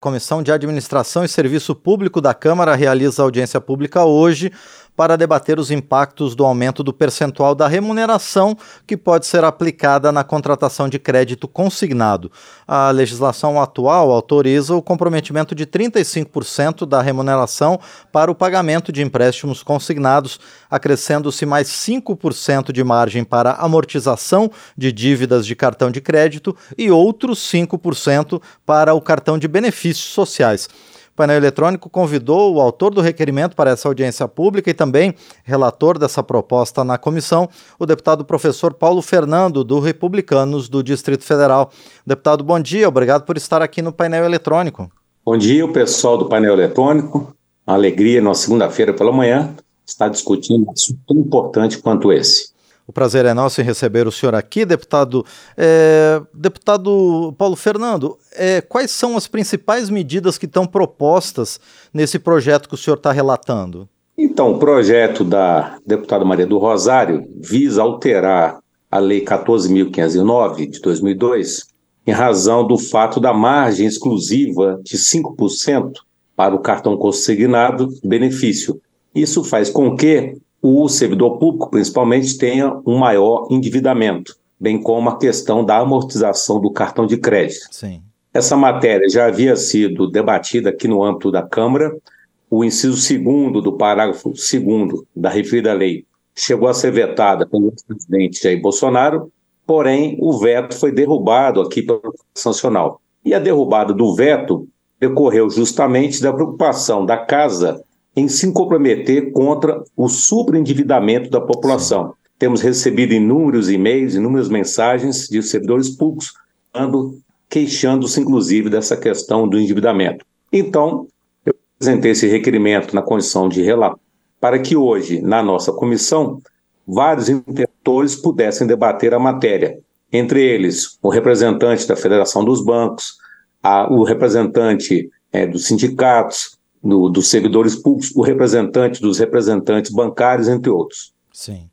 Comissão de Administração e Serviço Público da Câmara realiza audiência pública hoje para debater os impactos do aumento do percentual da remuneração que pode ser aplicada na contratação de crédito consignado. A legislação atual autoriza o comprometimento de 35% da remuneração para o pagamento de empréstimos consignados, acrescendo-se mais 5% de margem para amortização de dívidas de cartão de crédito e outros 5% para o cartão de benefícios sociais. Painel eletrônico convidou o autor do requerimento para essa audiência pública e também relator dessa proposta na comissão, o deputado professor Paulo Fernando, do Republicanos do Distrito Federal. Deputado, bom dia, obrigado por estar aqui no painel eletrônico. Bom dia, o pessoal do painel eletrônico. Uma alegria, na segunda-feira pela manhã, estar discutindo um assunto tão importante quanto esse. O prazer é nosso em receber o senhor aqui, deputado. É, deputado Paulo Fernando, é, quais são as principais medidas que estão propostas nesse projeto que o senhor está relatando? Então, o projeto da deputada Maria do Rosário visa alterar a Lei 14.509 de 2002 em razão do fato da margem exclusiva de 5% para o cartão consignado benefício. Isso faz com que o servidor público, principalmente, tenha um maior endividamento, bem como a questão da amortização do cartão de crédito. Sim. Essa matéria já havia sido debatida aqui no âmbito da Câmara. O inciso segundo do parágrafo segundo da referida lei chegou a ser vetada pelo presidente Jair Bolsonaro, porém o veto foi derrubado aqui pela Sancional. E a derrubada do veto decorreu justamente da preocupação da Casa em se comprometer contra o superendividamento da população. Temos recebido inúmeros e-mails, inúmeras mensagens de servidores públicos queixando-se, inclusive, dessa questão do endividamento. Então, eu apresentei esse requerimento na condição de relator para que hoje, na nossa comissão, vários interlocutores pudessem debater a matéria, entre eles o representante da Federação dos Bancos, a, o representante é, dos sindicatos, do, dos servidores públicos, o representante dos representantes bancários, entre outros. Sim.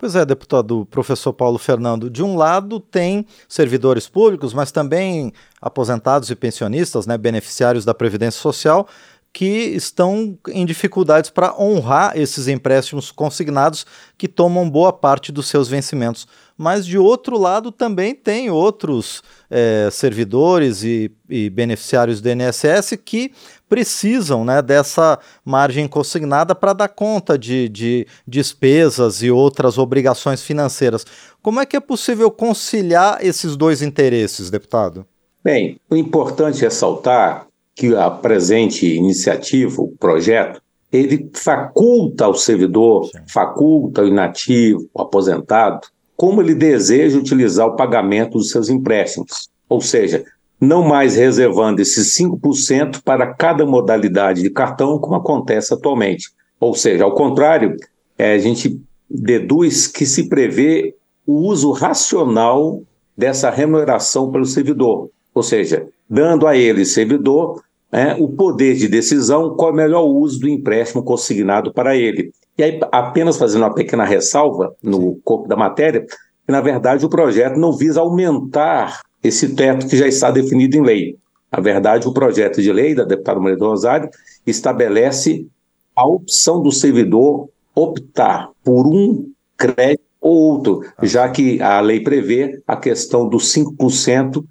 Pois é, deputado professor Paulo Fernando, de um lado tem servidores públicos, mas também aposentados e pensionistas, né, beneficiários da Previdência Social, que estão em dificuldades para honrar esses empréstimos consignados que tomam boa parte dos seus vencimentos. Mas, de outro lado, também tem outros é, servidores e, e, beneficiários do INSS que precisam né, dessa margem consignada para dar conta de, de despesas e outras obrigações financeiras. Como é que é possível conciliar esses dois interesses, deputado? Bem, o importante é ressaltar que a presente iniciativa, o projeto, ele faculta ao servidor, Sim. faculta ao inativo, ao aposentado, como ele deseja utilizar o pagamento dos seus empréstimos. Ou seja, não mais reservando esses 5% para cada modalidade de cartão, como acontece atualmente. Ou seja, ao contrário, é, a gente deduz que se prevê o uso racional dessa remuneração pelo servidor. Ou seja, dando a ele, servidor, é, o poder de decisão qual é o melhor uso do empréstimo consignado para ele. E aí, apenas fazendo uma pequena ressalva no corpo da matéria, que na verdade o projeto não visa aumentar esse teto que já está definido em lei. Na verdade, o projeto de lei da deputada Maria do Rosário estabelece a opção do servidor optar por um crédito ou outro, ah. já que a lei prevê a questão dos 5%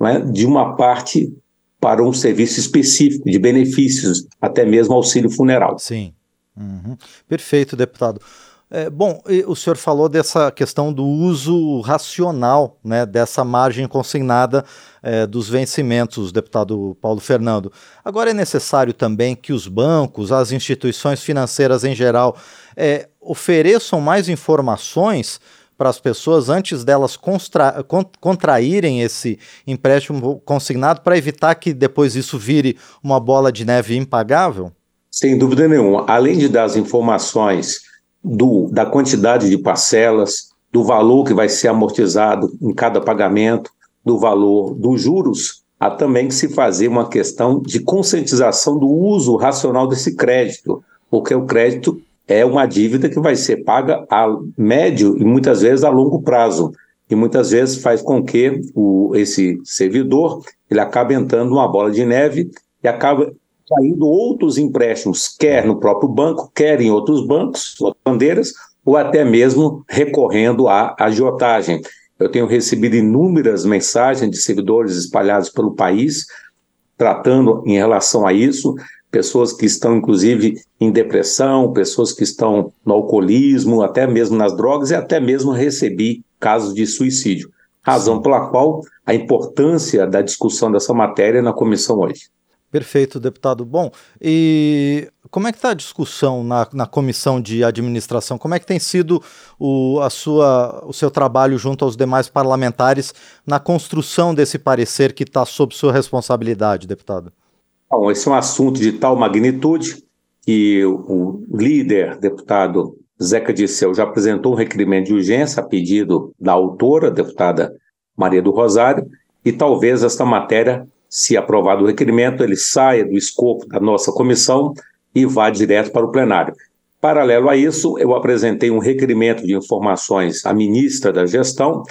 né, de uma parte para um serviço específico de benefícios, até mesmo auxílio funeral. Sim. Uhum. Perfeito, deputado. É, bom, o senhor falou dessa questão do uso racional né, dessa margem consignada é, dos vencimentos, deputado Paulo Fernando. Agora é necessário também que os bancos, as instituições financeiras em geral, é, ofereçam mais informações para as pessoas antes delas contra, contraírem esse empréstimo consignado para evitar que depois isso vire uma bola de neve impagável? Sem dúvida nenhuma. Além de dar as informações do, da quantidade de parcelas, do valor que vai ser amortizado em cada pagamento, do valor dos juros, há também que se fazer uma questão de conscientização do uso racional desse crédito, porque o crédito é uma dívida que vai ser paga a médio e muitas vezes a longo prazo. E muitas vezes faz com que o, esse servidor ele acabe entrando numa bola de neve e acaba saindo outros empréstimos, quer no próprio banco, quer em outros bancos, outras bandeiras, ou até mesmo recorrendo à agiotagem. Eu tenho recebido inúmeras mensagens de servidores espalhados pelo país tratando em relação a isso, pessoas que estão inclusive em depressão, pessoas que estão no alcoolismo, até mesmo nas drogas e até mesmo recebi casos de suicídio. Razão pela qual a importância da discussão dessa matéria na comissão hoje. Perfeito, deputado. Bom, e como é que está a discussão na, na comissão de administração? Como é que tem sido o, a sua, o seu trabalho junto aos demais parlamentares na construção desse parecer que está sob sua responsabilidade, deputado? Bom, esse é um assunto de tal magnitude que o líder, deputado Zeca Disseu, já apresentou um requerimento de urgência a pedido da autora, deputada Maria do Rosário, e talvez esta matéria se aprovado o requerimento, ele saia do escopo da nossa comissão e vá direto para o plenário. Paralelo a isso, eu apresentei um requerimento de informações à ministra da Gestão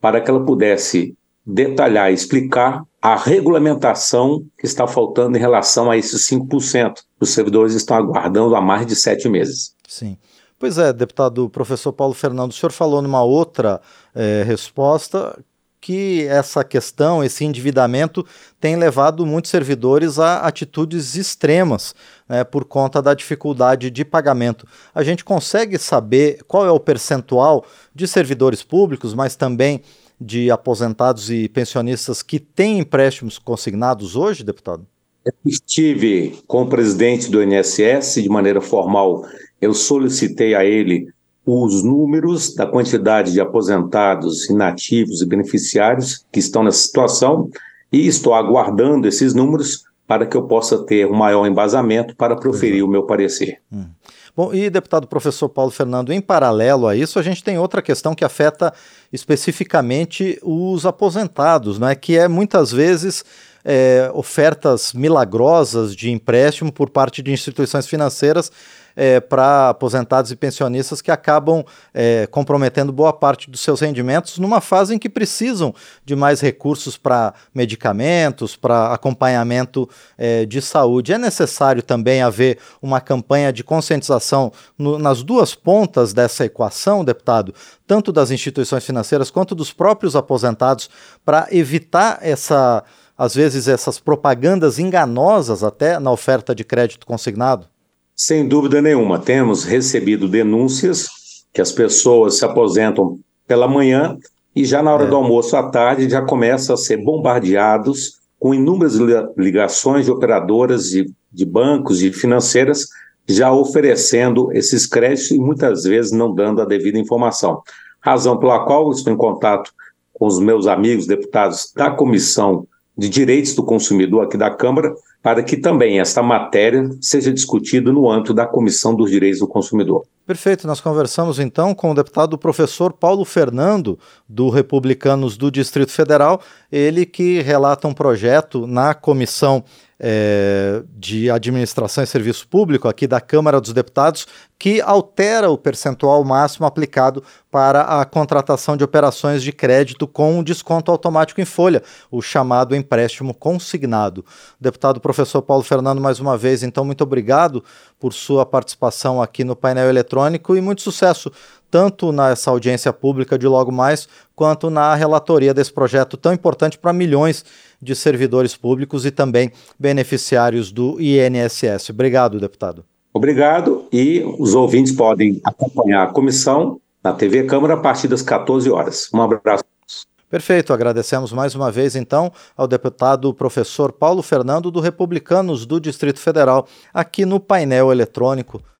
para que ela pudesse detalhar explicar a regulamentação que está faltando em relação a esses 5%. Os servidores estão aguardando há mais de sete meses. Sim. Pois é, deputado professor Paulo Fernando, o senhor falou numa outra é, resposta que essa questão, esse endividamento, tem levado muitos servidores a atitudes extremas né, por conta da dificuldade de pagamento. A gente consegue saber qual é o percentual de servidores públicos, mas também de aposentados e pensionistas que têm empréstimos consignados hoje, deputado? Eu estive com o presidente do INSS de maneira formal. Eu solicitei a ele os números da quantidade de aposentados, inativos e beneficiários que estão nessa situação e estou aguardando esses números para que eu possa ter um maior embasamento para proferir o meu parecer. Hum. Bom, e deputado professor Paulo Fernando, em paralelo a isso, a gente tem outra questão que afeta especificamente os aposentados, né, que é muitas vezes é, ofertas milagrosas de empréstimo por parte de instituições financeiras é, para aposentados e pensionistas que acabam é, comprometendo boa parte dos seus rendimentos numa fase em que precisam de mais recursos para medicamentos, para acompanhamento é, de saúde. É necessário também haver uma campanha de conscientização no, nas duas pontas dessa equação, deputado, tanto das instituições financeiras quanto dos próprios aposentados, para evitar essa às vezes essas propagandas enganosas até na oferta de crédito consignado? Sem dúvida nenhuma, temos recebido denúncias que as pessoas se aposentam pela manhã e já na hora é. do almoço à tarde já começam a ser bombardeados com inúmeras ligações de operadoras de, de bancos e financeiras já oferecendo esses créditos e muitas vezes não dando a devida informação. Razão pela qual estou em contato com os meus amigos deputados da Comissão de Direitos do Consumidor aqui da Câmara para que também esta matéria seja discutida no âmbito da Comissão dos Direitos do Consumidor. Perfeito, nós conversamos então com o deputado professor Paulo Fernando, do Republicanos do Distrito Federal, ele que relata um projeto na Comissão é, de Administração e Serviço Público aqui da Câmara dos Deputados, que altera o percentual máximo aplicado para a contratação de operações de crédito com desconto automático em folha, o chamado empréstimo consignado. Deputado professor Paulo Fernando, mais uma vez, então, muito obrigado por sua participação aqui no painel eletrônico e muito sucesso tanto nessa audiência pública de logo mais, quanto na relatoria desse projeto tão importante para milhões de servidores públicos e também beneficiários do INSS. Obrigado, deputado. Obrigado e os ouvintes podem acompanhar a comissão na TV Câmara a partir das 14 horas. Um abraço. Perfeito, agradecemos mais uma vez então ao deputado professor Paulo Fernando do Republicanos do Distrito Federal aqui no painel eletrônico